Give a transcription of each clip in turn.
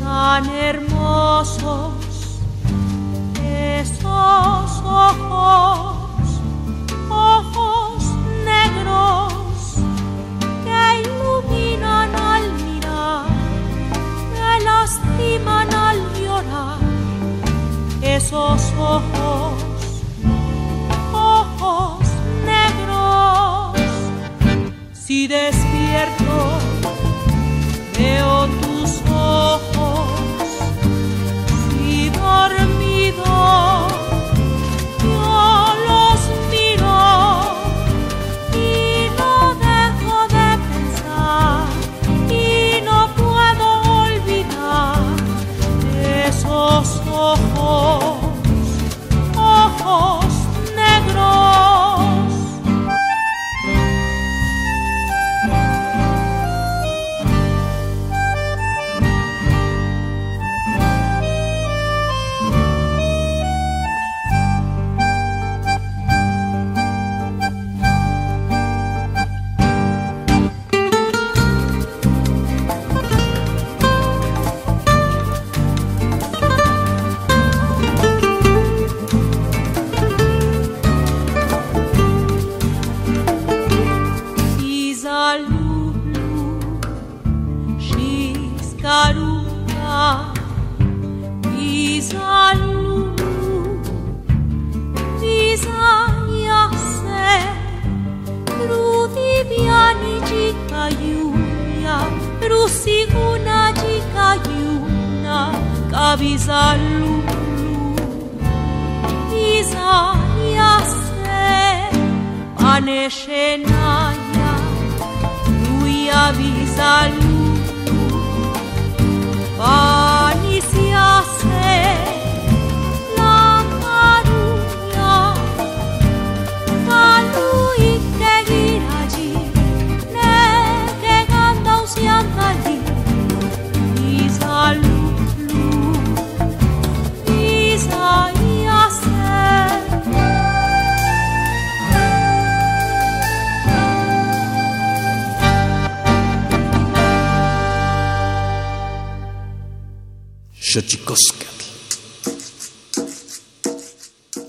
Tan hermosos esos ojos, ojos negros que iluminan al mirar, que lastiman al llorar, esos ojos, ojos negros, si despierto veo tus ojos dormido.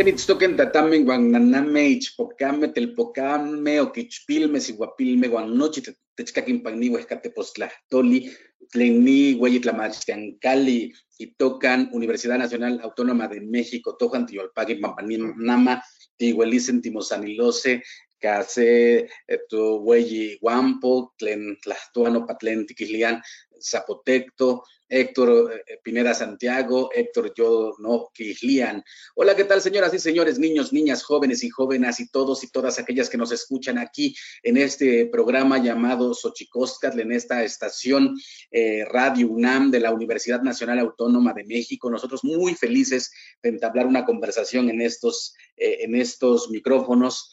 Kenitstoken tatamen guan naname ichpocame telpocame o quichpilme siguapilme guan nochi techcaquin pagniwa escatepostlahtoli tlen ni hueyitlamachtiancali itocan Universidad Nacional Autónoma de México tojan tiolpagin pampanama tihuelicen timosanilose case tu hueyi guampo tlen tlahtuano patlen tiquilian zapotecto Héctor eh, Pineda Santiago, Héctor Yo No Quijlian. Hola, ¿qué tal, señoras y señores, niños, niñas, jóvenes y jóvenes y todos y todas aquellas que nos escuchan aquí en este programa llamado Xochicóscatl, en esta estación eh, Radio UNAM de la Universidad Nacional Autónoma de México? Nosotros muy felices de entablar una conversación en estos, eh, en estos micrófonos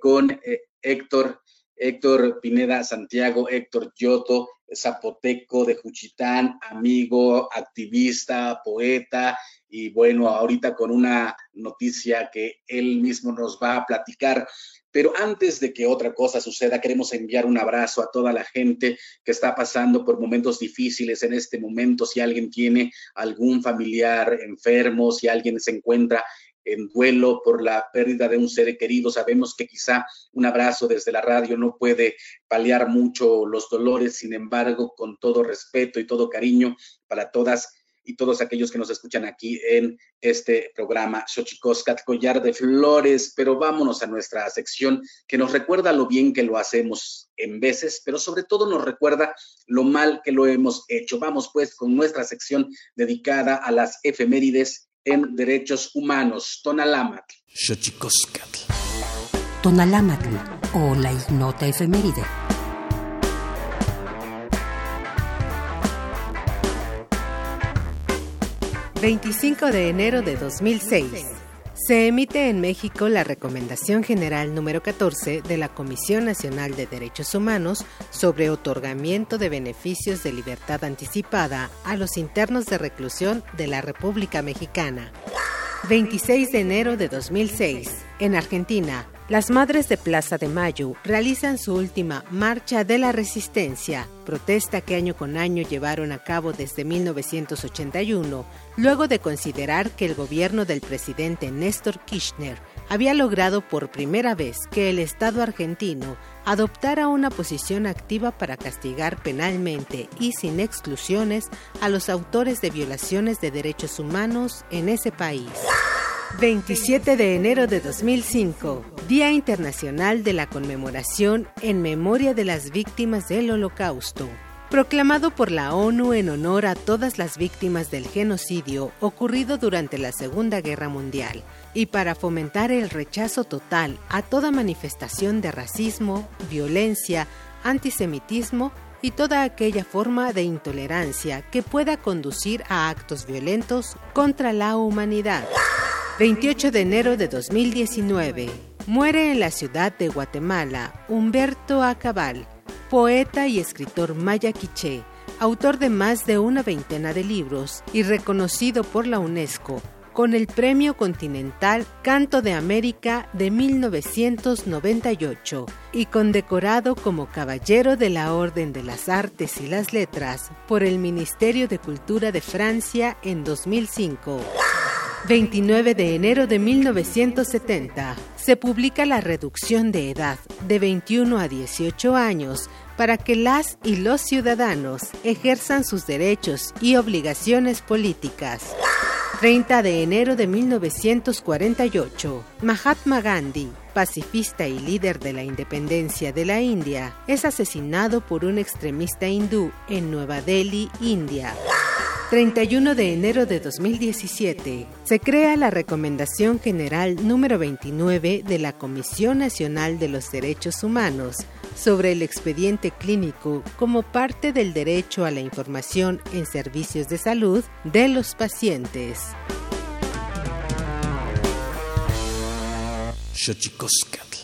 con Héctor Héctor Pineda Santiago, Héctor Yoto, zapoteco de Juchitán, amigo, activista, poeta, y bueno, ahorita con una noticia que él mismo nos va a platicar. Pero antes de que otra cosa suceda, queremos enviar un abrazo a toda la gente que está pasando por momentos difíciles en este momento. Si alguien tiene algún familiar enfermo, si alguien se encuentra en duelo por la pérdida de un ser querido. Sabemos que quizá un abrazo desde la radio no puede paliar mucho los dolores, sin embargo, con todo respeto y todo cariño para todas y todos aquellos que nos escuchan aquí en este programa Xochicoscat Collar de Flores, pero vámonos a nuestra sección que nos recuerda lo bien que lo hacemos en veces, pero sobre todo nos recuerda lo mal que lo hemos hecho. Vamos pues con nuestra sección dedicada a las efemérides en derechos humanos. Tonalámatl. Xochicoscat. Tonalámatl o la ignota efeméride 25 de enero de 2006. Se emite en México la Recomendación General número 14 de la Comisión Nacional de Derechos Humanos sobre otorgamiento de beneficios de libertad anticipada a los internos de reclusión de la República Mexicana. 26 de enero de 2006. En Argentina, las Madres de Plaza de Mayo realizan su última Marcha de la Resistencia, protesta que año con año llevaron a cabo desde 1981, luego de considerar que el gobierno del presidente Néstor Kirchner había logrado por primera vez que el Estado argentino adoptara una posición activa para castigar penalmente y sin exclusiones a los autores de violaciones de derechos humanos en ese país. 27 de enero de 2005, Día Internacional de la Conmemoración en Memoria de las Víctimas del Holocausto. Proclamado por la ONU en honor a todas las víctimas del genocidio ocurrido durante la Segunda Guerra Mundial y para fomentar el rechazo total a toda manifestación de racismo, violencia, antisemitismo y toda aquella forma de intolerancia que pueda conducir a actos violentos contra la humanidad. 28 de enero de 2019. Muere en la ciudad de Guatemala Humberto Acabal, poeta y escritor maya quiché, autor de más de una veintena de libros y reconocido por la UNESCO con el Premio Continental Canto de América de 1998 y condecorado como Caballero de la Orden de las Artes y las Letras por el Ministerio de Cultura de Francia en 2005. 29 de enero de 1970, se publica la reducción de edad de 21 a 18 años para que las y los ciudadanos ejerzan sus derechos y obligaciones políticas. 30 de enero de 1948, Mahatma Gandhi, pacifista y líder de la independencia de la India, es asesinado por un extremista hindú en Nueva Delhi, India. 31 de enero de 2017, se crea la Recomendación General número 29 de la Comisión Nacional de los Derechos Humanos sobre el expediente clínico como parte del derecho a la información en servicios de salud de los pacientes. Xochicoscatl.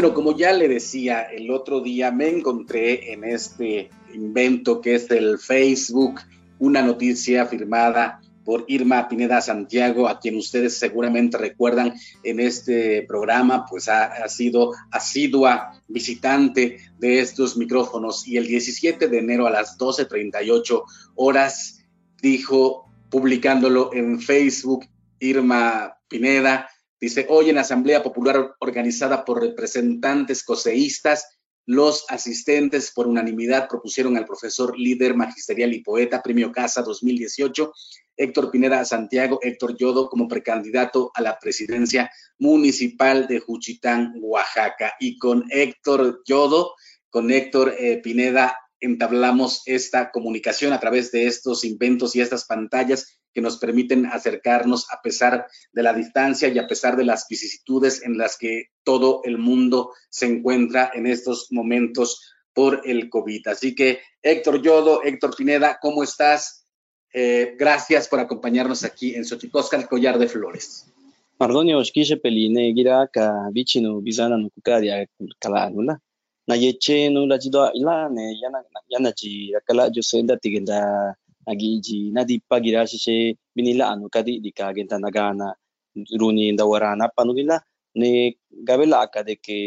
Bueno, como ya le decía el otro día, me encontré en este invento que es el Facebook una noticia firmada por Irma Pineda Santiago, a quien ustedes seguramente recuerdan en este programa, pues ha, sido asidua visitante de estos micrófonos. Y el 17 de enero a las 12.38 horas dijo, publicándolo en Facebook, Irma Pineda, Dice, hoy en la Asamblea Popular organizada por representantes coseístas, los asistentes por unanimidad propusieron al profesor líder magisterial y poeta, Premio Casa 2018, Héctor Pineda Santiago, Héctor Yodo, como precandidato a la presidencia municipal de Juchitán, Oaxaca. Y con Héctor Yodo, con Héctor eh, Pineda entablamos esta comunicación a través de estos inventos y estas pantallas que nos permiten acercarnos a pesar de la distancia y a pesar de las vicisitudes en las que todo el mundo se encuentra en estos momentos por el COVID. Así que Héctor Yodo, Héctor Pineda, ¿cómo estás? Eh, gracias por acompañarnos aquí en Xochicosca, el collar de flores. Mardonio oshkisha peline gira ka bichinu bizana no kukadia kala nula. Jido ila ne yana yana ji kala jo senda tigenda agiji na di pagira shishe binila anu kadi di kagenta nagana runi ndawarana panugila ne gabela akade que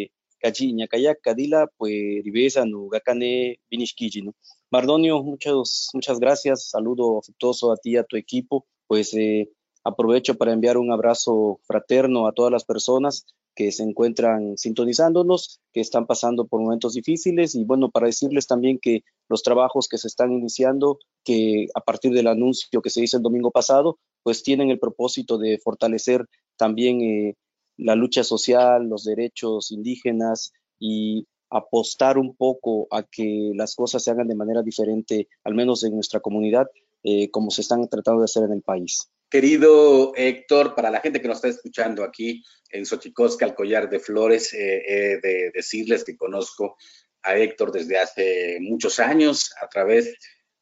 kaji ñakaya kadila pues ribesa no gakane binishkiji no. Mardonio, muchas, muchas gracias, saludo afectuoso a ti a tu equipo, pues eh, Aprovecho para enviar un abrazo fraterno a todas las personas que se encuentran sintonizándonos, que están pasando por momentos difíciles y bueno, para decirles también que los trabajos que se están iniciando, que a partir del anuncio que se hizo el domingo pasado, pues tienen el propósito de fortalecer también eh, la lucha social, los derechos indígenas y apostar un poco a que las cosas se hagan de manera diferente, al menos en nuestra comunidad, eh, como se están tratando de hacer en el país. Querido Héctor, para la gente que nos está escuchando aquí en Xochicosca, el collar de flores, eh, de decirles que conozco a Héctor desde hace muchos años a través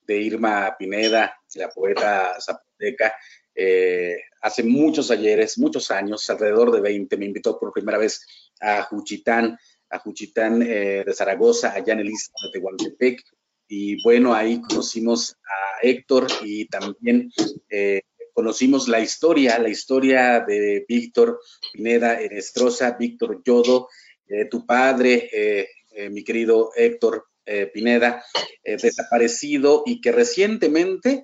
de Irma Pineda, la poeta zapoteca. Eh, hace muchos ayeres, muchos años, alrededor de 20, me invitó por primera vez a Juchitán, a Juchitán eh, de Zaragoza, allá en el istmo de Tehuantepec. Y bueno, ahí conocimos a Héctor y también eh, conocimos la historia, la historia de Víctor Pineda Enestrosa, Víctor Yodo, eh, tu padre, eh, eh, mi querido Héctor Pineda, desaparecido y que recientemente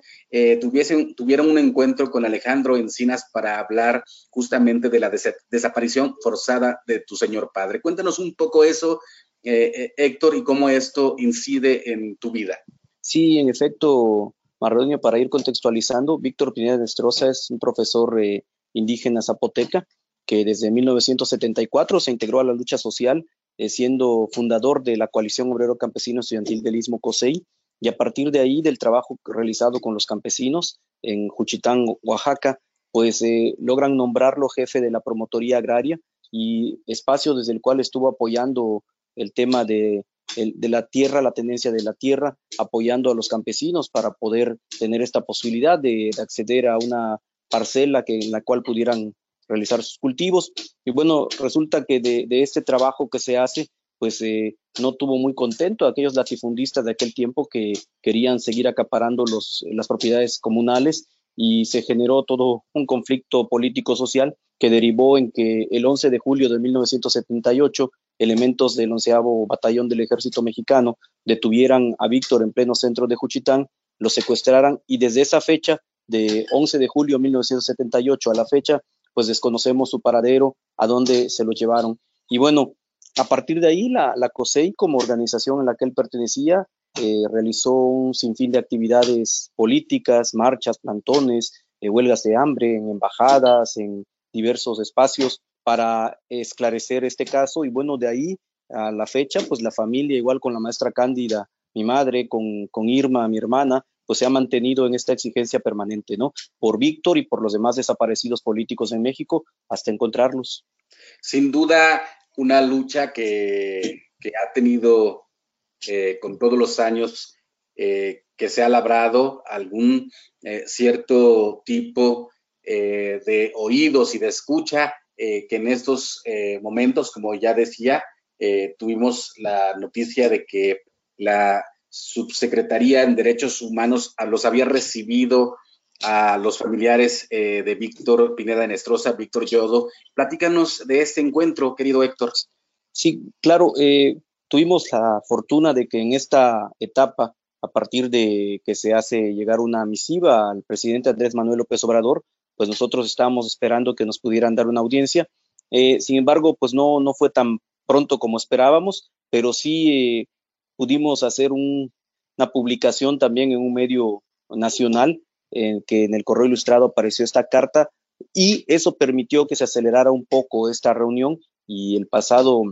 tuviesen, tuvieron un encuentro con Alejandro Encinas para hablar justamente de la desaparición forzada de tu señor padre. Cuéntanos un poco eso, Héctor, y cómo esto incide en tu vida. Sí, en efecto, Marronio, para ir contextualizando, Víctor Pineda Nestroza es un profesor eh, indígena zapoteca que desde 1974 se integró a la lucha social, eh, siendo fundador de la Coalición Obrero Campesino Estudiantil del Istmo COSEI, y a partir de ahí, del trabajo realizado con los campesinos en Juchitán, Oaxaca, pues eh, logran nombrarlo jefe de la promotoría agraria y espacio desde el cual estuvo apoyando el tema de de la tierra, la tendencia de la tierra, apoyando a los campesinos para poder tener esta posibilidad de, acceder a una parcela que, en la cual pudieran realizar sus cultivos. Y bueno, resulta que de, este trabajo que se hace, pues eh, no tuvo muy contento a aquellos latifundistas de aquel tiempo que querían seguir acaparando los, las propiedades comunales y se generó todo un conflicto político-social que derivó en que el 11 de julio de 1978 elementos del onceavo batallón del ejército mexicano detuvieran a Víctor en pleno centro de Juchitán, lo secuestraran y desde esa fecha, de 11 de julio de 1978 a la fecha, pues desconocemos su paradero, a dónde se lo llevaron. Y bueno, a partir de ahí, la, la COSEI, como organización en la que él pertenecía, eh, realizó un sinfín de actividades políticas, marchas, plantones, eh, huelgas de hambre en embajadas, en diversos espacios, para esclarecer este caso y bueno, de ahí a la fecha, pues la familia, igual con la maestra Cándida, mi madre, con, con Irma, mi hermana, pues se ha mantenido en esta exigencia permanente, ¿no? Por Víctor y por los demás desaparecidos políticos en México hasta encontrarlos. Sin duda, una lucha que, que ha tenido eh, con todos los años eh, que se ha labrado algún eh, cierto tipo de oídos y de escucha eh, que en estos eh, momentos, como ya decía, eh, tuvimos la noticia de que la Subsecretaría en Derechos Humanos los había recibido a los familiares de Víctor Pineda Nestroza, Víctor Yodo. Platícanos de este encuentro, querido Héctor. Sí, claro, tuvimos la fortuna de que en esta etapa, a partir de que se hace llegar una misiva al presidente Andrés Manuel López Obrador, pues nosotros estábamos esperando que nos pudieran dar una audiencia. Eh, sin embargo, pues no, no fue tan pronto como esperábamos, pero sí eh, pudimos hacer una publicación también en un medio nacional, en que en el correo ilustrado apareció esta carta y eso permitió que se acelerara un poco esta reunión y el pasado,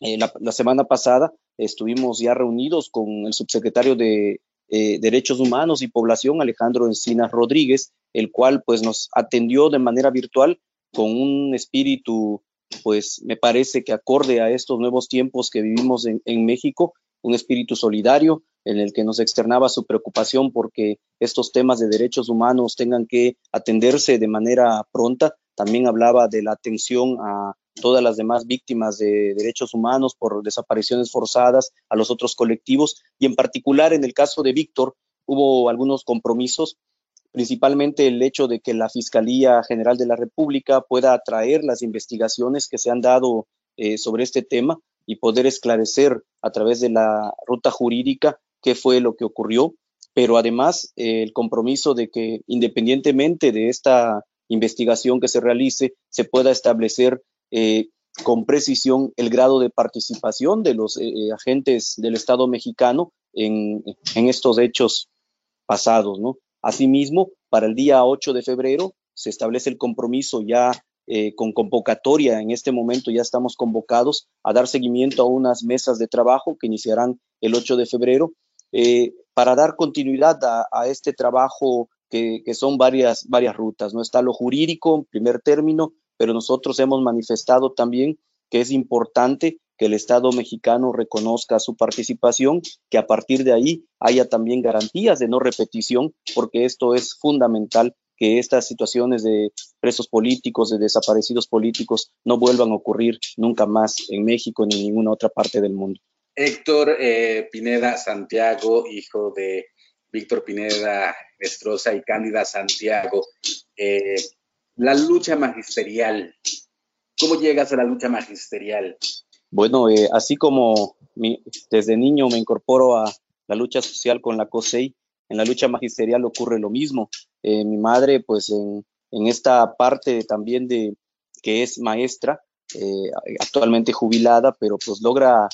eh, la, semana pasada estuvimos ya reunidos con el subsecretario de Derechos Humanos y Población, Alejandro Encinas Rodríguez, el cual pues nos atendió de manera virtual con un espíritu pues me parece que acorde a estos nuevos tiempos que vivimos en, en México, un espíritu solidario en el que nos externaba su preocupación porque estos temas de derechos humanos tengan que atenderse de manera pronta, también hablaba de la atención a todas las demás víctimas de derechos humanos por desapariciones forzadas, a los otros colectivos, y en particular en el caso de Víctor hubo algunos compromisos, principalmente el hecho de que la Fiscalía General de la República pueda atraer las investigaciones que se han dado eh, sobre este tema y poder esclarecer a través de la ruta jurídica qué fue lo que ocurrió, pero además eh, el compromiso de que independientemente de esta investigación que se realice, se pueda establecer eh, con precisión el grado de participación de los eh, eh, agentes del Estado mexicano en, estos hechos pasados. Asimismo, para el día 8 de febrero se establece el compromiso ya con convocatoria. En este momento ya estamos convocados a dar seguimiento a unas mesas de trabajo que iniciarán el 8 de febrero para dar continuidad a, este trabajo que, son varias, varias rutas. ¿no? Está lo jurídico, primer término, pero nosotros hemos manifestado también que es importante que el Estado mexicano reconozca su participación, que a partir de ahí haya también garantías de no repetición, porque esto es fundamental que estas situaciones de presos políticos, de desaparecidos políticos, no vuelvan a ocurrir nunca más en México ni en ninguna otra parte del mundo. Héctor eh, Pineda Santiago, hijo de Víctor Pineda Estroza y Cándida Santiago, eh, la lucha magisterial. ¿Cómo llegas a la lucha magisterial? Bueno, eh, así como desde niño me incorporo a la lucha social con la COSEI, en la lucha magisterial ocurre lo mismo. Eh, mi madre, pues en, esta parte también de que es maestra, eh, actualmente jubilada, pero pues logra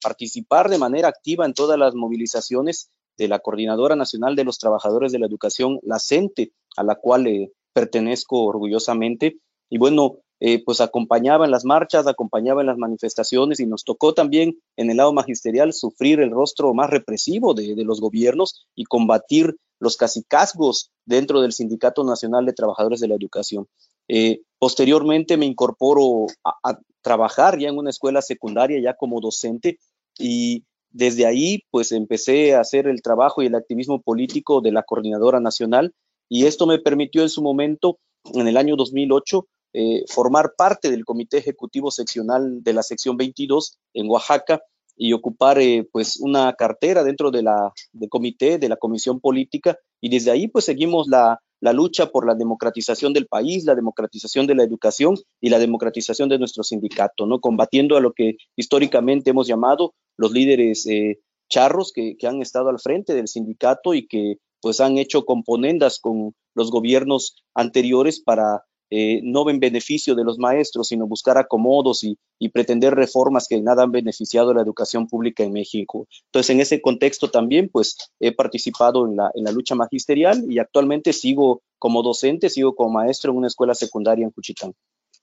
participar de manera activa en todas las movilizaciones de la Coordinadora Nacional de los Trabajadores de la Educación, la CENTE, a la cual pertenezco orgullosamente. Y bueno, eh, pues acompañaba en las marchas, acompañaba en las manifestaciones y nos tocó también en el lado magisterial sufrir el rostro más represivo de, los gobiernos y combatir los casicazgos dentro del Sindicato Nacional de Trabajadores de la Educación. Eh, posteriormente me incorporo a, a, trabajar ya en una escuela secundaria, ya como docente, y desde ahí pues empecé a hacer el trabajo y el activismo político de la Coordinadora Nacional y esto me permitió en su momento, en el año 2008, eh, formar parte del Comité Ejecutivo Seccional de la Sección 22 en Oaxaca y ocupar eh, pues una cartera dentro de la, del comité, de la comisión política y desde ahí pues seguimos la, la lucha por la democratización del país, la democratización de la educación y la democratización de nuestro sindicato, ¿no? Combatiendo a lo que históricamente hemos llamado los líderes eh, charros que, que, han estado al frente del sindicato y que pues han hecho componendas con los gobiernos anteriores para eh, no en beneficio de los maestros, sino buscar acomodos y, pretender reformas que nada han beneficiado a la educación pública en México. Entonces, en ese contexto también, pues, he participado en la, en la lucha magisterial y actualmente sigo como docente, sigo como maestro en una escuela secundaria en Cuchitán.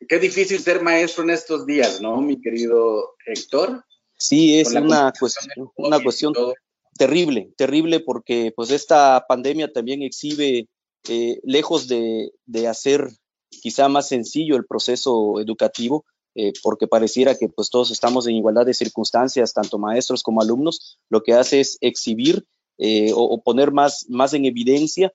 Qué difícil ser maestro en estos días, ¿no, mi querido Héctor? Sí, es una cuestión, una cuestión terrible, terrible porque pues esta pandemia también exhibe, eh, lejos de, hacer quizá más sencillo el proceso educativo, eh, porque pareciera que pues todos estamos en igualdad de circunstancias, tanto maestros como alumnos, lo que hace es exhibir eh, o, poner más, más en evidencia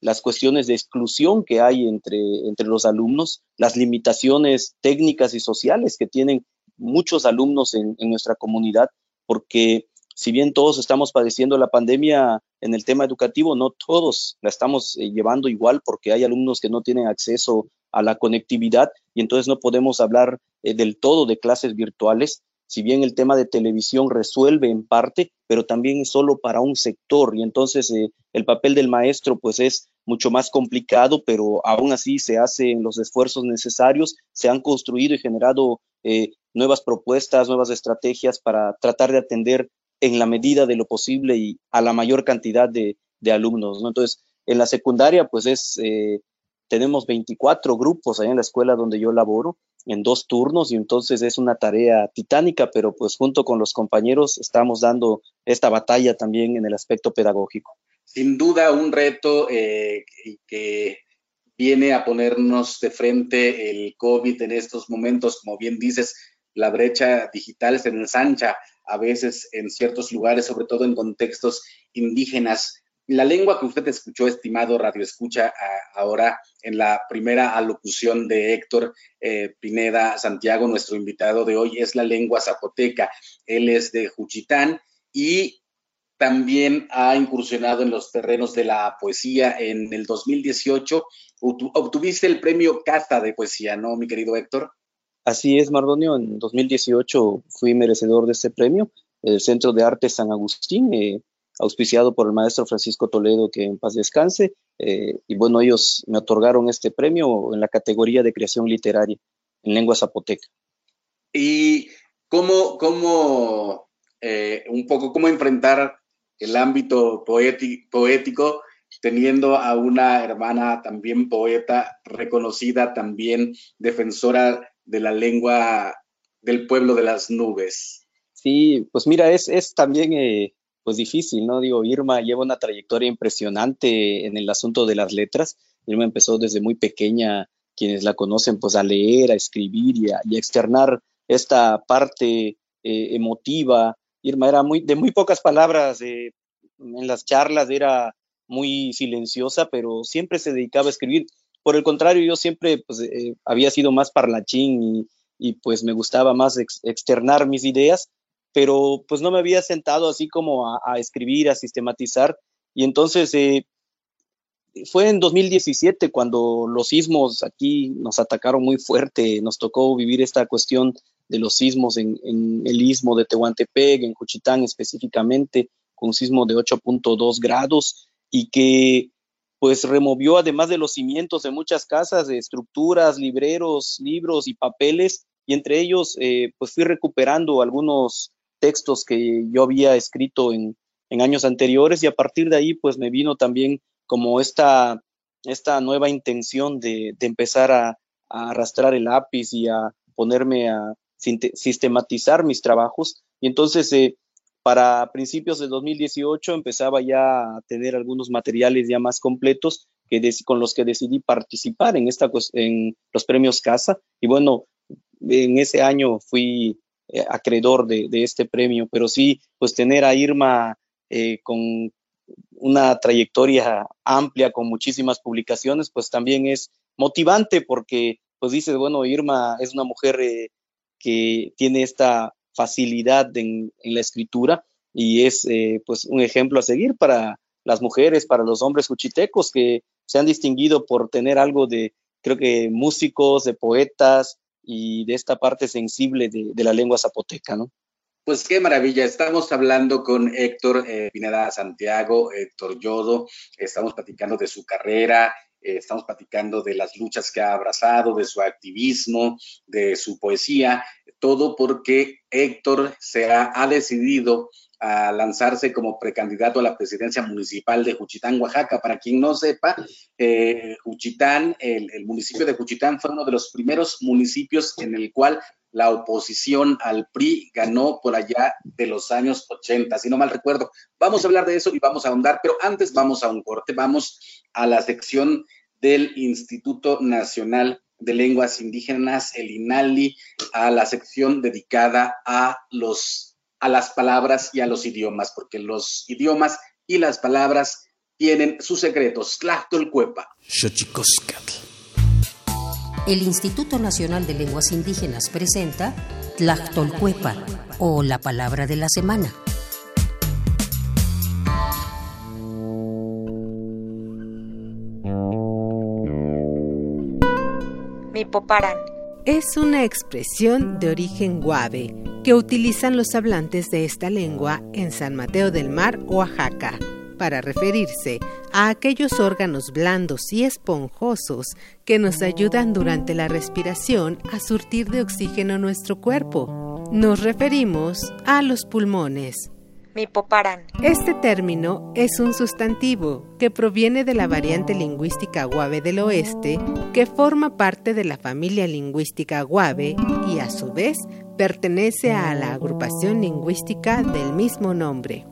las cuestiones de exclusión que hay entre, entre los alumnos, las limitaciones técnicas y sociales que tienen muchos alumnos en, en nuestra comunidad, porque si bien todos estamos padeciendo la pandemia en el tema educativo, no todos la estamos eh, llevando igual porque hay alumnos que no tienen acceso a la conectividad y entonces no podemos hablar eh, del todo de clases virtuales. Si bien el tema de televisión resuelve en parte, pero también es solo para un sector y entonces eh, el papel del maestro pues es mucho más complicado, pero aún así se hacen los esfuerzos necesarios, se han construido y generado nuevas propuestas, nuevas estrategias para tratar de atender en la medida de lo posible y a la mayor cantidad de, alumnos. ¿no? Entonces, en la secundaria, pues es, eh, tenemos 24 grupos ahí en la escuela donde yo laboro, en dos turnos, y entonces es una tarea titánica, pero pues junto con los compañeros estamos dando esta batalla también en el aspecto pedagógico. Sin duda, un reto eh, que viene a ponernos de frente el COVID en estos momentos, como bien dices, la brecha digital se ensancha a veces en ciertos lugares, sobre todo en contextos indígenas. la lengua que usted escuchó, estimado Radio Escucha, ahora en la primera alocución de Héctor eh, Pineda Santiago, nuestro invitado de hoy, es la lengua zapoteca. Él es de Juchitán y también ha incursionado en los terrenos de la poesía. En el 2018 obtuviste el premio Cata de Poesía, ¿no, mi querido Héctor? Así es, Mardonio. En 2018 fui merecedor de este premio, el Centro de Arte San Agustín, eh, auspiciado por el maestro Francisco Toledo, que en paz descanse. Eh, y bueno, ellos me otorgaron este premio en la categoría de creación literaria en lengua zapoteca. ¿Y cómo, cómo eh, un poco, cómo enfrentar el ámbito poético teniendo a una hermana también poeta, reconocida también defensora de la lengua del pueblo de las nubes. Sí, pues mira, es, es también eh, pues difícil, ¿no? Digo, Irma lleva una trayectoria impresionante en el asunto de las letras. Irma empezó desde muy pequeña, quienes la conocen, pues a leer, a escribir y a, externar esta parte eh, emotiva. Irma era muy, de muy pocas palabras, eh, en las charlas era muy silenciosa, pero siempre se dedicaba a escribir. Por el contrario, yo siempre pues, eh, había sido más parlachín y, pues me gustaba más externar mis ideas, pero pues no me había sentado así como a, escribir, a sistematizar. Y entonces eh, fue en 2017 cuando los sismos aquí nos atacaron muy fuerte, nos tocó vivir esta cuestión de los sismos en, en el istmo de Tehuantepec, en Juchitán específicamente, con un sismo de 8.2 grados y que pues removió además de los cimientos de muchas casas, de estructuras, libreros, libros y papeles, y entre ellos eh, pues fui recuperando algunos textos que yo había escrito en, años anteriores y a partir de ahí pues me vino también como esta, esta nueva intención de, empezar a, arrastrar el lápiz y a ponerme a sistematizar mis trabajos. Y entonces eh, para principios de 2018 empezaba ya a tener algunos materiales ya más completos que con los que decidí participar en, esta, en los premios Casa. Y bueno, en ese año fui eh, acreedor de, este premio, pero sí, pues tener a Irma eh, con una trayectoria amplia, con muchísimas publicaciones, pues también es motivante porque, pues dices, bueno, Irma es una mujer eh, que tiene esta facilidad en, la escritura y es eh, pues un ejemplo a seguir para las mujeres, para los hombres cuchitecos que se han distinguido por tener algo de, creo que músicos, de poetas y de esta parte sensible de, la lengua zapoteca, ¿no? Pues qué maravilla, estamos hablando con Héctor eh, Pineda Santiago, Héctor Yodo, estamos platicando de su carrera, eh, estamos platicando de las luchas que ha abrazado, de su activismo, de su poesía, todo porque Héctor se ha, decidido a lanzarse como precandidato a la presidencia municipal de Juchitán, Oaxaca. Para quien no sepa, eh, Juchitán, el, el, municipio de Juchitán fue uno de los primeros municipios en el cual la oposición al PRI ganó por allá de los años 80, si no mal recuerdo. Vamos a hablar de eso y vamos a ahondar, pero antes vamos a un corte, vamos a la sección del Instituto Nacional de Lenguas Indígenas, el INALI, a la sección dedicada a los a las palabras y a los idiomas, porque los idiomas y las palabras tienen sus secretos. Tlachtolcuepa. El Instituto Nacional de Lenguas Indígenas presenta Tlachtolcuepa o la palabra de la semana. Mipoparan es una expresión de origen guave que utilizan los hablantes de esta lengua en San Mateo del Mar, Oaxaca para referirse a aquellos órganos blandos y esponjosos que nos ayudan durante la respiración a surtir de oxígeno nuestro cuerpo. Nos referimos a los pulmones. Mipoparan. Este término es un sustantivo que proviene de la variante lingüística guave del oeste, que forma parte de la familia lingüística guave y a su vez pertenece a la agrupación lingüística del mismo nombre.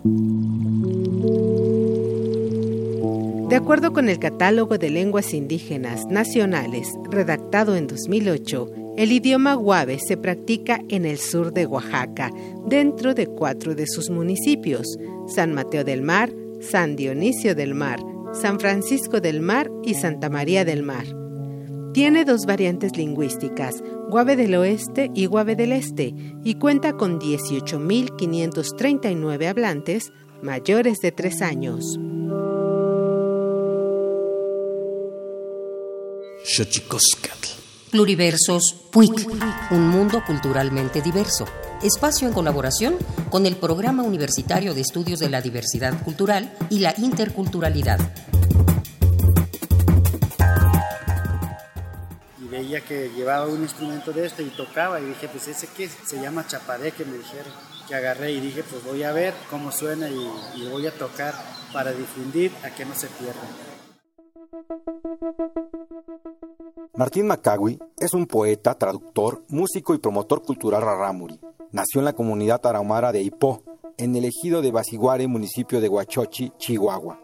De acuerdo con el Catálogo de Lenguas Indígenas Nacionales, redactado en 2008, el idioma guave se practica en el sur de Oaxaca, dentro de cuatro de sus municipios, San Mateo del Mar, San Dionisio del Mar, San Francisco del Mar y Santa María del Mar. Tiene dos variantes lingüísticas, Guave del Oeste y Guave del Este, y cuenta con 18.539 hablantes mayores de tres años. Pluriversos PUIC, un mundo culturalmente diverso. Espacio en colaboración con el Programa Universitario de Estudios de la Diversidad Cultural y la Interculturalidad. Y veía que llevaba un instrumento de este y tocaba y dije, pues ese que se llama chapareque, me dijeron. Que agarré y dije, pues voy a ver cómo suena y, y voy a tocar para difundir a que no se pierda. Martín Macagui es un poeta, traductor, músico y promotor cultural rarámuri. Nació en la comunidad tarahumara de Ipó, en el ejido de Basiguare, municipio de Huachochi, Chihuahua.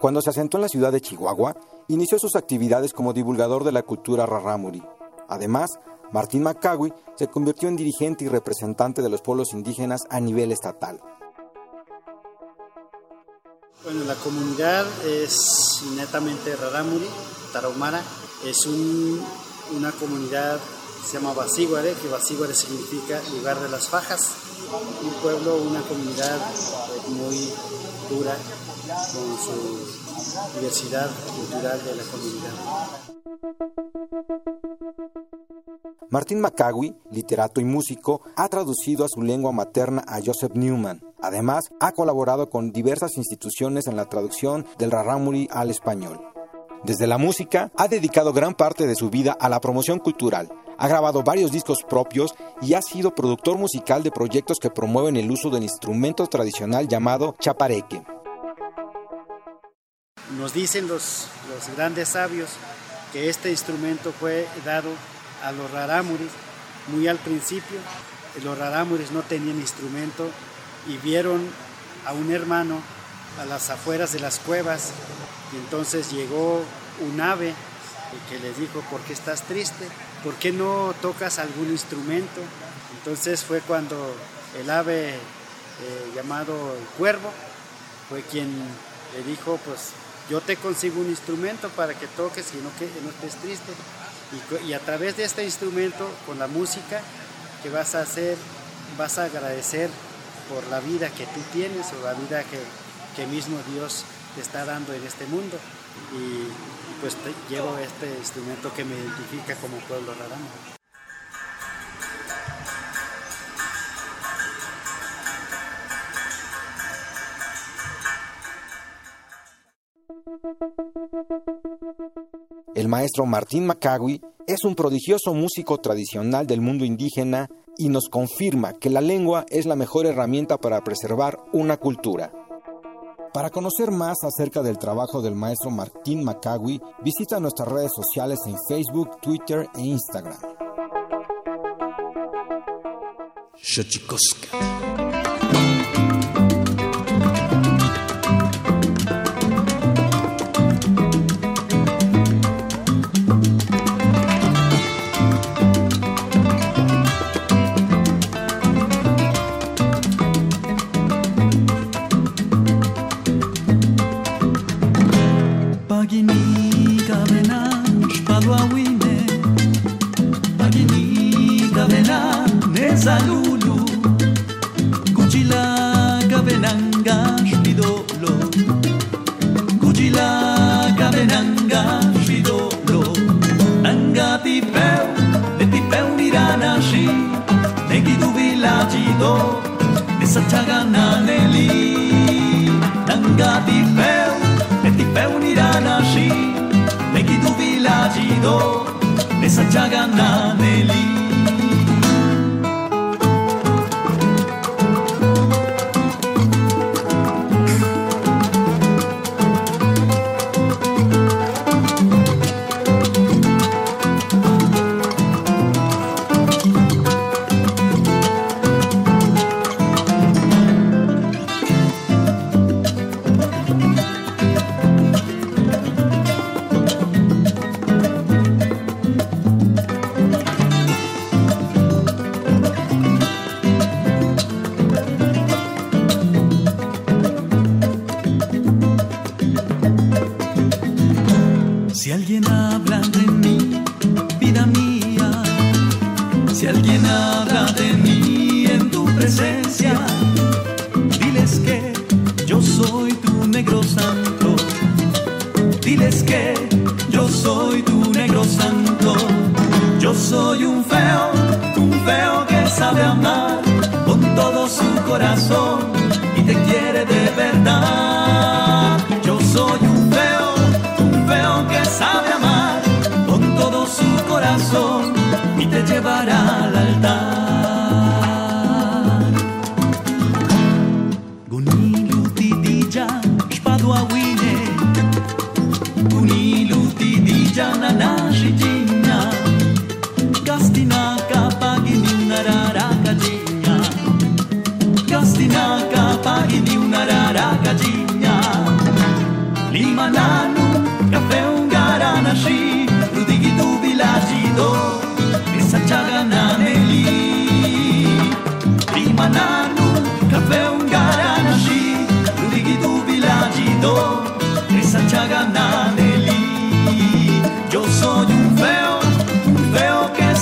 Cuando se asentó en la ciudad de Chihuahua, inició sus actividades como divulgador de la cultura rarámuri. Además, Martín Macagui se convirtió en dirigente y representante de los pueblos indígenas a nivel estatal. Bueno, la comunidad es netamente rarámuri, tarahumara. Es un- una comunidad que se llama Basíguare, que Basíguare significa lugar de las fajas. Un pueblo, una comunidad eh, muy dura con su diversidad cultural de la comunidad. Martín Macagui, literato y músico, ha traducido a su lengua materna a Joseph Newman. Además, ha colaborado con diversas instituciones en la traducción del rarámuri al español. Desde la música, ha dedicado gran parte de su vida a la promoción cultural. Ha grabado varios discos propios y ha sido productor musical de proyectos que promueven el uso del instrumento tradicional llamado chapareque. Nos dicen los, los grandes sabios que este instrumento fue dado a los rarámuris muy al principio. Los rarámuris no tenían instrumento y vieron a un hermano a las afueras de las cuevas y entonces llegó un ave que les dijo, ¿por qué estás triste? ¿Por qué no tocas algún instrumento? Entonces fue cuando el ave eh, llamado el cuervo fue quien le dijo, pues yo te consigo un instrumento para que toques y que, no estés triste. Y, a través de este instrumento, con la música que vas a hacer, vas a agradecer por la vida que tú tienes o la vida que, que mismo Dios te está dando en este mundo. Y, pues te- llevo este instrumento que me identifica como pueblo raramo. El maestro Martín Macagui es un prodigioso músico tradicional del mundo indígena y nos confirma que la lengua es la mejor herramienta para preservar una cultura. Para conocer más acerca del trabajo del maestro Martín Macagui, visita nuestras redes sociales en Facebook, Twitter e Instagram. Si alguien habla de mí, vida mía, si alguien habla de mí en tu presencia,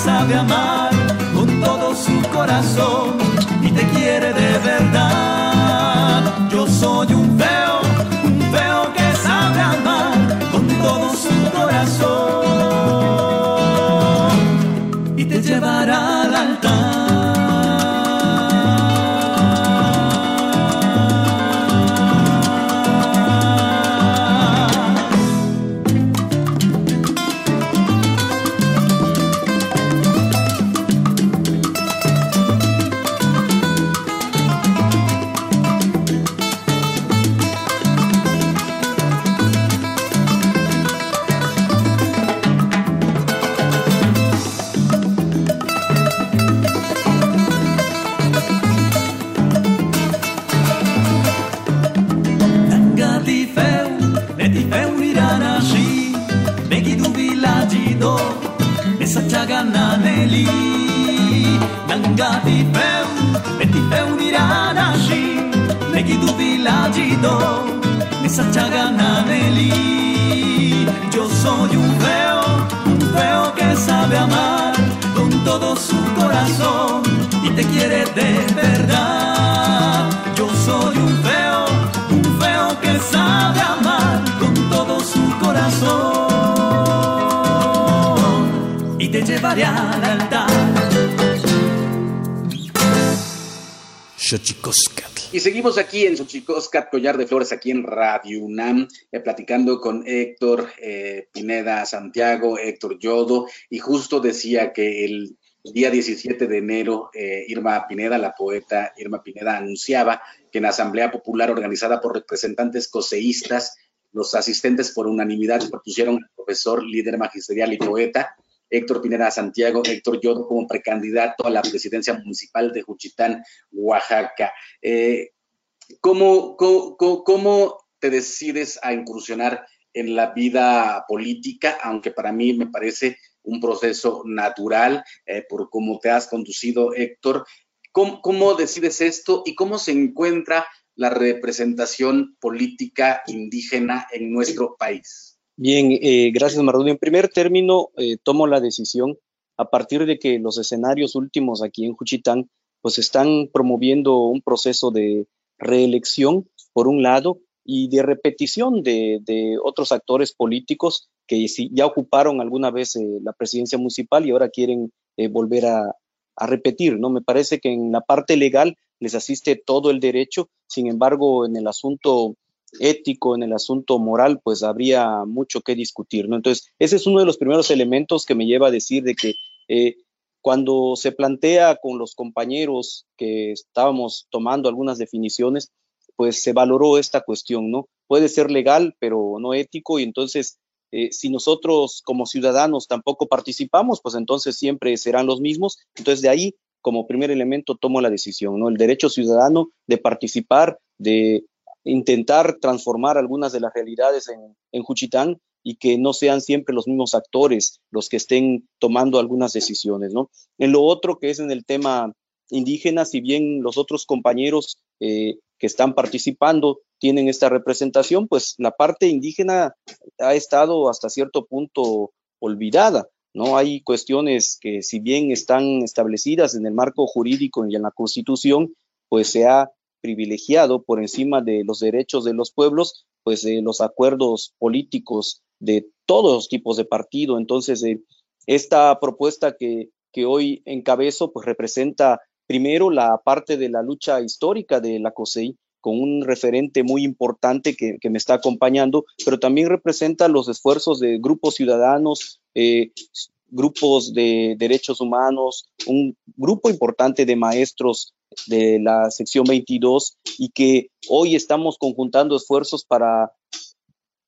sabe amar con todo su corazón. Y te quiere de verdad. Aquí en Xochicoscat, Collar de Flores, aquí en Radio UNAM, eh, platicando con Héctor eh, Pineda Santiago, Héctor Yodo, y justo decía que el día 17 de enero, eh, Irma Pineda, la poeta Irma Pineda, anunciaba que en la Asamblea Popular organizada por representantes coseístas, los asistentes por unanimidad propusieron al profesor, líder magisterial y poeta, Héctor Pineda Santiago, Héctor Yodo, como precandidato a la presidencia municipal de Juchitán, Oaxaca. Eh, ¿cómo, cómo, cómo- te decides a incursionar en la vida política? Aunque para mí me parece un proceso natural eh, por cómo te has conducido, Héctor. ¿Cómo, decides esto y cómo se encuentra la representación política indígena en nuestro país? Bien, eh, gracias Mardonio. En primer término, eh, tomo la decisión a partir de que los escenarios últimos aquí en Juchitán pues están promoviendo un proceso de reelección, por un lado, y de repetición de, otros actores políticos que ya ocuparon alguna vez eh, la presidencia municipal y ahora quieren eh, volver a, a repetir, ¿no? Me parece que en la parte legal les asiste todo el derecho, sin embargo, en el asunto ético, en el asunto moral, pues habría mucho que discutir, ¿no? Entonces, ese es uno de los primeros elementos que me lleva a decir de que eh, cuando se plantea con los compañeros que estábamos tomando algunas definiciones, pues se valoró esta cuestión, ¿no? Puede ser legal, pero no ético, y entonces, eh, si nosotros como ciudadanos tampoco participamos, pues entonces siempre serán los mismos. Entonces, de ahí, como primer elemento, tomo la decisión, ¿no? El derecho ciudadano de participar, de intentar transformar algunas de las realidades en, en Juchitán y que no sean siempre los mismos actores los que estén tomando algunas decisiones, ¿no? En lo otro que es en el tema indígena, si bien los otros compañeros eh, que están participando tienen esta representación, pues la parte indígena ha estado hasta cierto punto olvidada. No hay cuestiones que si bien están establecidas en el marco jurídico y en la Constitución, pues se ha privilegiado por encima de los derechos de los pueblos, pues de los acuerdos políticos de todos los tipos de partido. Entonces, eh, esta propuesta que, que hoy encabezo, pues representa primero la parte de la lucha histórica de la COSEI, con un referente muy importante que, me está acompañando, pero también representa los esfuerzos de grupos ciudadanos, eh, grupos de derechos humanos, un grupo importante de maestros de la sección 22 y que hoy estamos conjuntando esfuerzos para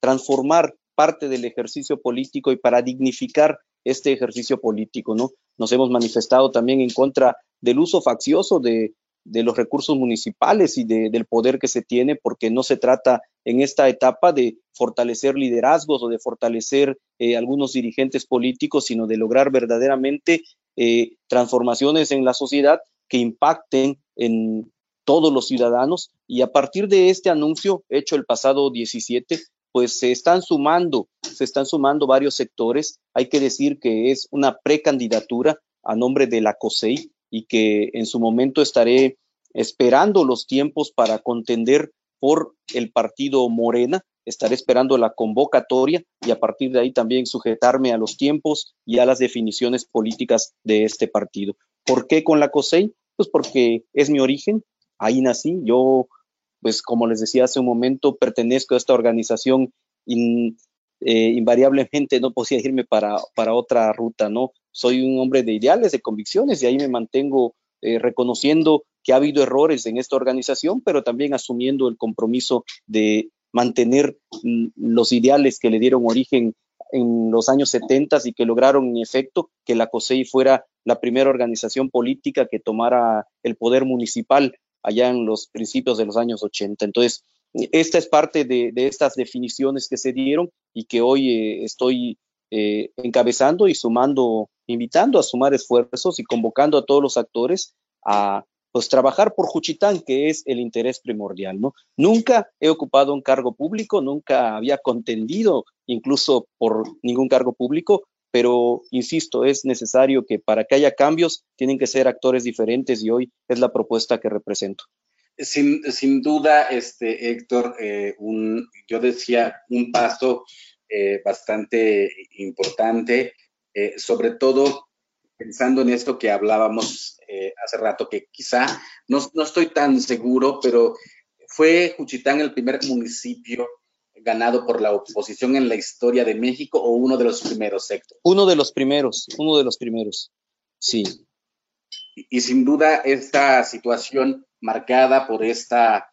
transformar parte del ejercicio político y para dignificar este ejercicio político, ¿no? Nos hemos manifestado también en contra del uso faccioso de, de los recursos municipales y del poder que se tiene, porque no se trata en esta etapa de fortalecer liderazgos o de fortalecer eh, algunos dirigentes políticos, sino de lograr verdaderamente eh, transformaciones en la sociedad que impacten en todos los ciudadanos. Y a partir de este anuncio hecho el pasado 17, pues se están sumando, se están sumando varios sectores. Hay que decir que es una precandidatura a nombre de la COSEI, y que en su momento estaré esperando los tiempos para contender por el partido Morena, estaré esperando la convocatoria y a partir de ahí también sujetarme a los tiempos y a las definiciones políticas de este partido. ¿Por qué con la COSEI? Pues porque es mi origen, ahí nací, yo, pues como les decía hace un momento, pertenezco a esta organización eh, invariablemente no podía irme para, para otra ruta, ¿no? soy un hombre de ideales, de convicciones y ahí me mantengo eh, reconociendo que ha habido errores en esta organización, pero también asumiendo el compromiso de mantener mm, los ideales que le dieron origen en los años 70 y que lograron en efecto que la COSEI fuera la primera organización política que tomara el poder municipal allá en los principios de los años 80. Entonces, esta es parte de, estas definiciones que se dieron y que hoy eh, estoy eh, encabezando y sumando, invitando a sumar esfuerzos y convocando a todos los actores a pues trabajar por Juchitán, que es el interés primordial, ¿no? Nunca he ocupado un cargo público, nunca había contendido incluso por ningún cargo público, pero insisto, es necesario que para que haya cambios tienen que ser actores diferentes y hoy es la propuesta que represento. Sin, sin duda, este Héctor, eh, yo decía un paso eh, bastante importante, eh, sobre todo pensando en esto que hablábamos hace rato, que quizá no, no, estoy tan seguro, pero ¿fue Juchitán el primer municipio ganado por la oposición en la historia de México o uno de los primeros, sectores? Uno de los primeros, uno de los primeros, sí. Y, sin duda esta situación marcada por esta,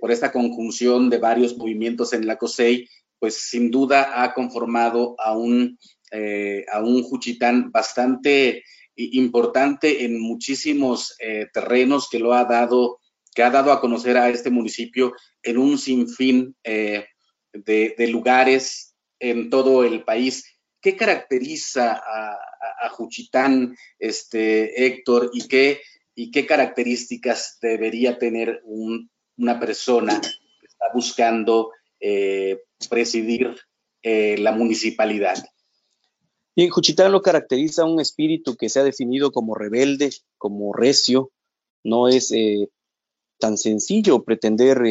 por esta conjunción de varios movimientos en la COSEI pues sin duda ha conformado a un, eh, a un Juchitán bastante importante en muchísimos eh, terrenos que lo ha dado, que ha dado a conocer a este municipio en un sinfín eh, de, lugares en todo el país. ¿Qué caracteriza a, Juchitán, este, Héctor, y qué, y qué características debería tener una persona que está buscando eh, presidir eh, la municipalidad. Y en Juchitán lo caracteriza un espíritu que se ha definido como rebelde, como recio. No es eh, tan sencillo pretender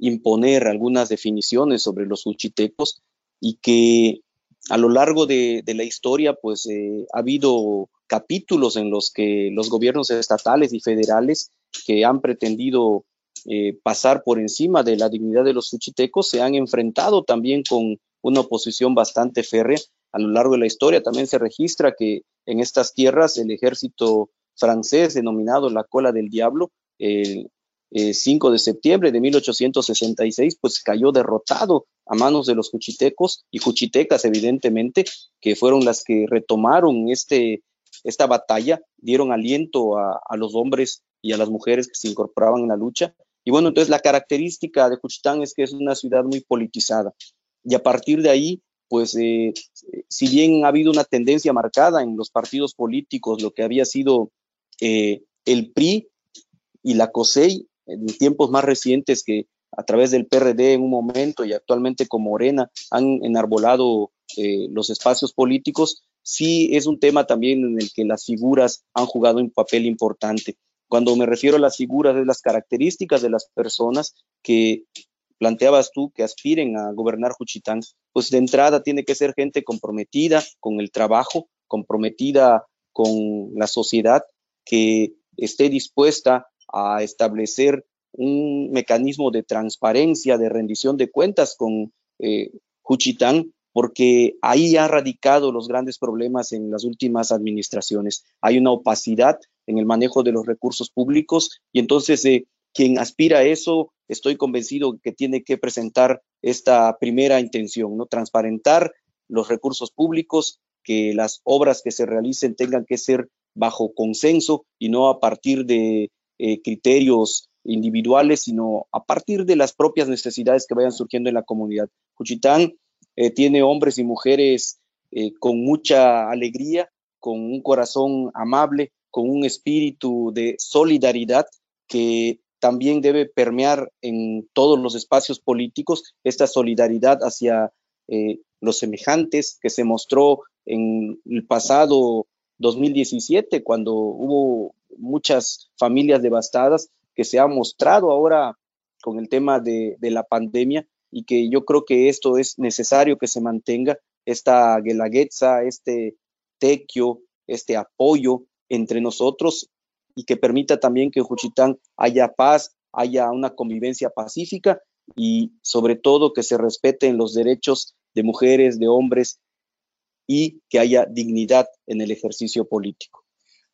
imponer algunas definiciones sobre los juchitecos y que a lo largo de, la historia pues ha habido capítulos en los que los gobiernos estatales y federales que han pretendido eh, pasar por encima de la dignidad de los suchitecos, se han enfrentado también con una oposición bastante férrea. A lo largo de la historia también se registra que en estas tierras el ejército francés, denominado la cola del diablo, el 5 eh, de septiembre de 1866, pues cayó derrotado a manos de los juchitecos y juchitecas, evidentemente, que fueron las que retomaron este, esta batalla, dieron aliento a, a los hombres y a las mujeres que se incorporaban en la lucha y bueno, entonces la característica de Juchitán es que es una ciudad muy politizada. Y a partir de ahí, pues eh, si bien ha habido una tendencia marcada en los partidos políticos, lo que había sido eh, el PRI y la COSEI en tiempos más recientes que a través del PRD en un momento y actualmente con Morena han enarbolado eh, los espacios políticos, sí es un tema también en el que las figuras han jugado un papel importante. Cuando me refiero a las figuras, es las características de las personas que planteabas tú que aspiren a gobernar Juchitán, pues de entrada tiene que ser gente comprometida con el trabajo, comprometida con la sociedad, que esté dispuesta a establecer un mecanismo de transparencia, de rendición de cuentas con eh, Juchitán, porque ahí ha radicado los grandes problemas en las últimas administraciones. Hay una opacidad en el manejo de los recursos públicos y entonces eh, quien aspira a eso, estoy convencido que tiene que presentar esta primera intención, ¿no? Transparentar los recursos públicos, que las obras que se realicen tengan que ser bajo consenso y no a partir de eh, criterios individuales, sino a partir de las propias necesidades que vayan surgiendo en la comunidad. Cuchitán eh, tiene hombres y mujeres eh, con mucha alegría, con un corazón amable, con un espíritu de solidaridad que también debe permear en todos los espacios políticos esta solidaridad hacia los semejantes que se mostró en el pasado 2017, cuando hubo muchas familias devastadas, que se ha mostrado ahora con el tema de, la pandemia y que yo creo que esto es necesario que se mantenga, esta guelaguetza, este tequio, este apoyo entre nosotros y que permita también que en Juchitán haya paz, haya una convivencia pacífica y sobre todo que se respeten los derechos de mujeres, de hombres y que haya dignidad en el ejercicio político.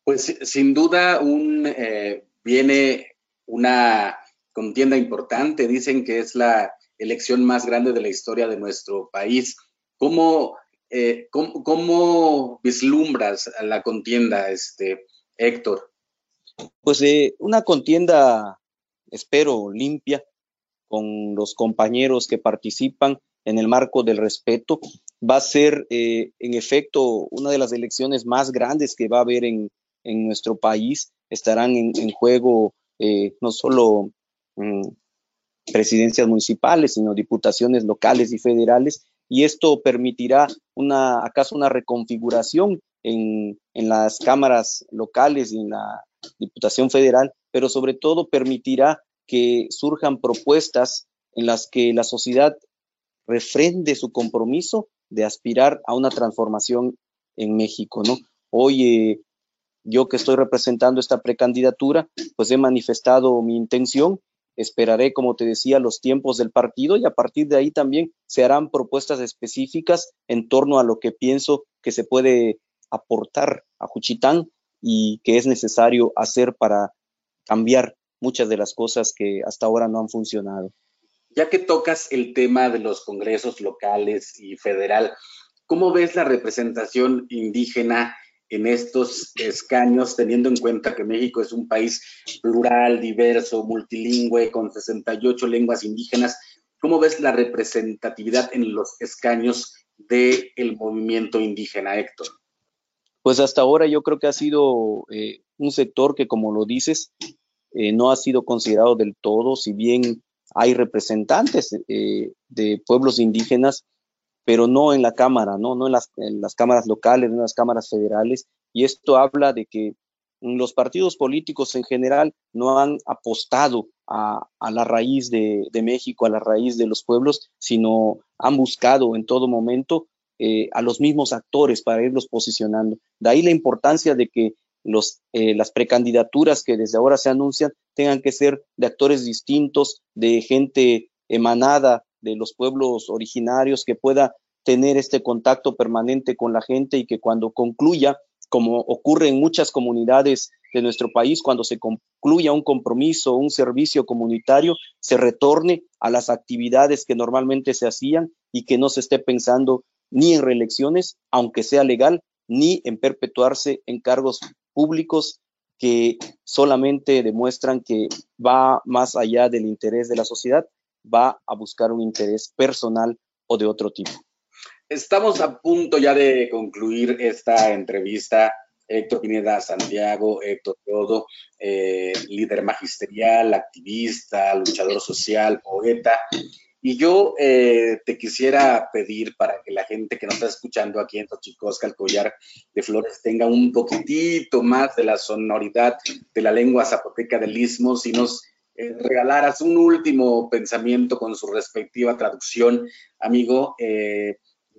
Pues sin duda un, eh, viene una contienda importante, dicen que es la elección más grande de la historia de nuestro país. ¿Cómo, eh, cómo, vislumbras la contienda, este, Héctor? Pues eh, una contienda, espero, limpia, con los compañeros que participan en el marco del respeto, va a ser eh, en efecto una de las elecciones más grandes que va a haber en, nuestro país. Estarán en, juego eh, no solo mm, presidencias municipales, sino diputaciones locales y federales, y esto permitirá una, acaso una reconfiguración en, en las cámaras locales y en la Diputación Federal, pero sobre todo permitirá que surjan propuestas en las que la sociedad refrende su compromiso de aspirar a una transformación en México, ¿no? Hoy eh, yo que estoy representando esta precandidatura, pues he manifestado mi intención, esperaré, como te decía, los tiempos del partido y a partir de ahí también se harán propuestas específicas en torno a lo que pienso que se puede aportar a Juchitán y que es necesario hacer para cambiar muchas de las cosas que hasta ahora no han funcionado. Ya que tocas el tema de los congresos locales y federal, ¿cómo ves la representación indígena en estos escaños, teniendo en cuenta que México es un país plural, diverso, multilingüe, con 68 lenguas indígenas? ¿Cómo ves la representatividad en los escaños del movimiento indígena, Héctor? Pues hasta ahora yo creo que ha sido eh, un sector que, como lo dices, eh, no ha sido considerado del todo, si bien hay representantes eh, de pueblos indígenas, pero no en la Cámara, no, no en las, cámaras locales, en las cámaras federales, y esto habla de que los partidos políticos en general no han apostado a, la raíz de, México, a la raíz de los pueblos, sino han buscado en todo momento eh, a los mismos actores para irlos posicionando. De ahí la importancia de que los, eh, las precandidaturas que desde ahora se anuncian tengan que ser de actores distintos, de gente emanada de los pueblos originarios, que pueda tener este contacto permanente con la gente y que cuando concluya, como ocurre en muchas comunidades de nuestro país, cuando se concluya un compromiso, un servicio comunitario, se retorne a las actividades que normalmente se hacían y que no se esté pensando ni en reelecciones, aunque sea legal, ni en perpetuarse en cargos públicos que solamente demuestran que va más allá del interés de la sociedad, va a buscar un interés personal o de otro tipo. Estamos a punto ya de concluir esta entrevista Héctor Pineda Santiago, Héctor Todo, eh, líder magisterial, activista, luchador social, poeta. Y yo eh, te quisiera pedir para que la gente que nos está escuchando aquí en Tochicosca, el collar de flores, tenga un poquitito más de la sonoridad de la lengua zapoteca del istmo, si nos eh, regalaras un último pensamiento con su respectiva traducción, amigo,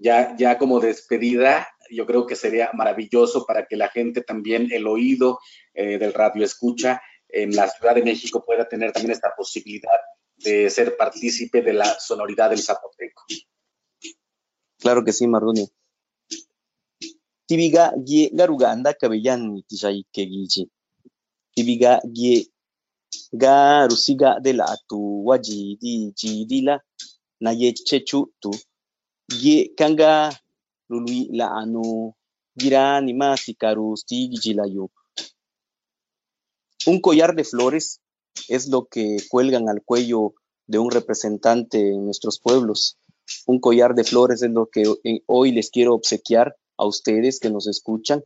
ya, ya como despedida, yo creo que sería maravilloso para que la gente también, el oído eh, del radio escucha en la Ciudad de México pueda tener también esta posibilidad de ser partícipe de la sonoridad del zapoteco. Claro que sí, Mardonio. Tibiga ye garuga anda kabellan tijai kegiji. Tibiga ye Un collar de flores es lo que cuelgan al cuello de un representante en nuestros pueblos. Un collar de flores es lo que hoy les quiero obsequiar a ustedes que nos escuchan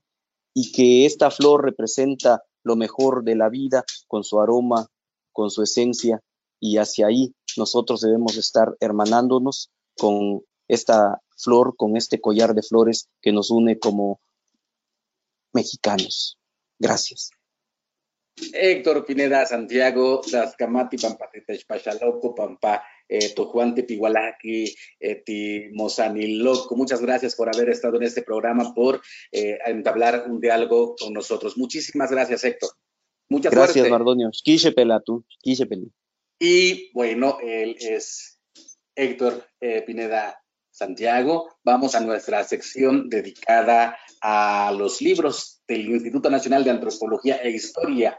y que esta flor representa lo mejor de la vida con su aroma, con su esencia y hacia ahí nosotros debemos estar hermanándonos con esta flor, con este collar de flores que nos une como mexicanos. Gracias. Héctor Pineda Santiago, Pachaloco, Pampa eh, Tojuante, Pigualaki, eh, Loco. Muchas gracias por haber estado en este programa, por eh, entablar un diálogo con nosotros. Muchísimas gracias, Héctor. Muchas gracias. Gracias, Mardonio. tú, Y bueno, él es Héctor eh, Pineda Santiago, vamos a nuestra sección dedicada a los libros del Instituto Nacional de Antropología e Historia.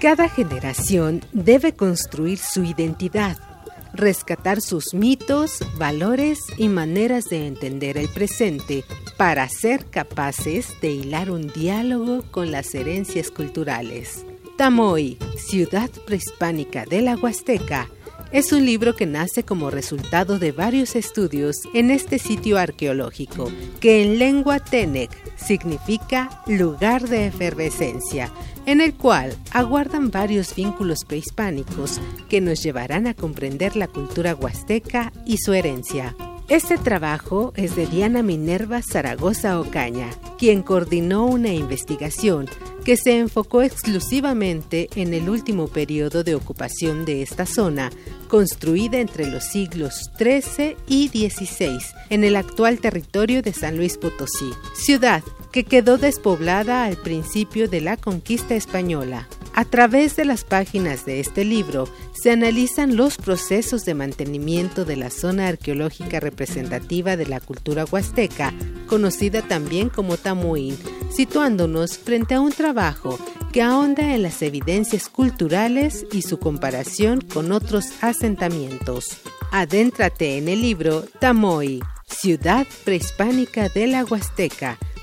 Cada generación debe construir su identidad, rescatar sus mitos, valores y maneras de entender el presente para ser capaces de hilar un diálogo con las herencias culturales. Tamoy, ciudad prehispánica de la Huasteca, es un libro que nace como resultado de varios estudios en este sitio arqueológico, que en lengua Tenec significa lugar de efervescencia, en el cual aguardan varios vínculos prehispánicos que nos llevarán a comprender la cultura huasteca y su herencia. Este trabajo es de Diana Minerva Zaragoza Ocaña, quien coordinó una investigación que se enfocó exclusivamente en el último periodo de ocupación de esta zona, construida entre los siglos XIII y XVI en el actual territorio de San Luis Potosí, ciudad que quedó despoblada al principio de la conquista española. A través de las páginas de este libro se analizan los procesos de mantenimiento de la zona arqueológica representativa de la cultura huasteca, conocida también como Tamuín, situándonos frente a un trabajo que ahonda en las evidencias culturales y su comparación con otros asentamientos. Adéntrate en el libro Tamoy, Ciudad Prehispánica de la Huasteca,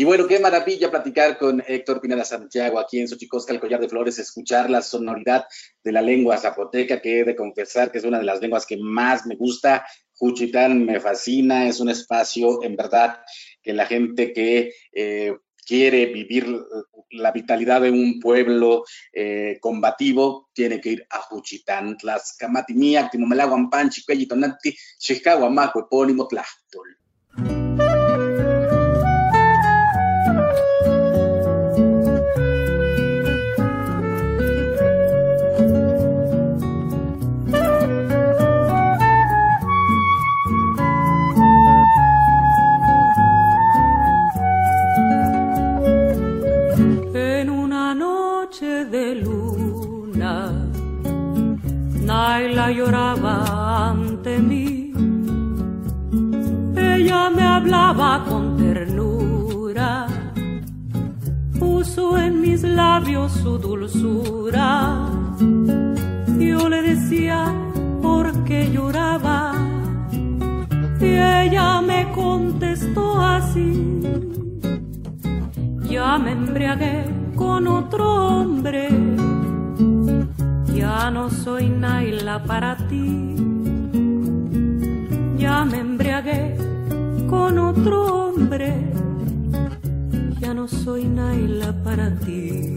Y bueno, qué maravilla platicar con Héctor Pineda Santiago aquí en Xochicosca, el collar de flores, escuchar la sonoridad de la lengua zapoteca, que he de confesar que es una de las lenguas que más me gusta. Juchitán me fascina, es un espacio en verdad que la gente que eh, quiere vivir la vitalidad de un pueblo eh, combativo tiene que ir a Juchitán. Tlaxcamatimiac, Timomelaguampan, Chicuellitonati, Chicahuamaco, Epónimo, Tlachtol. Lloraba ante mí. Ella me hablaba con ternura. Puso en mis labios su dulzura. Yo le decía por qué lloraba. Y ella me contestó así. Ya me embriagué con otro hombre. Ya no soy Naila para ti. Ya me embriagué con otro hombre. Ya no soy Naila para ti.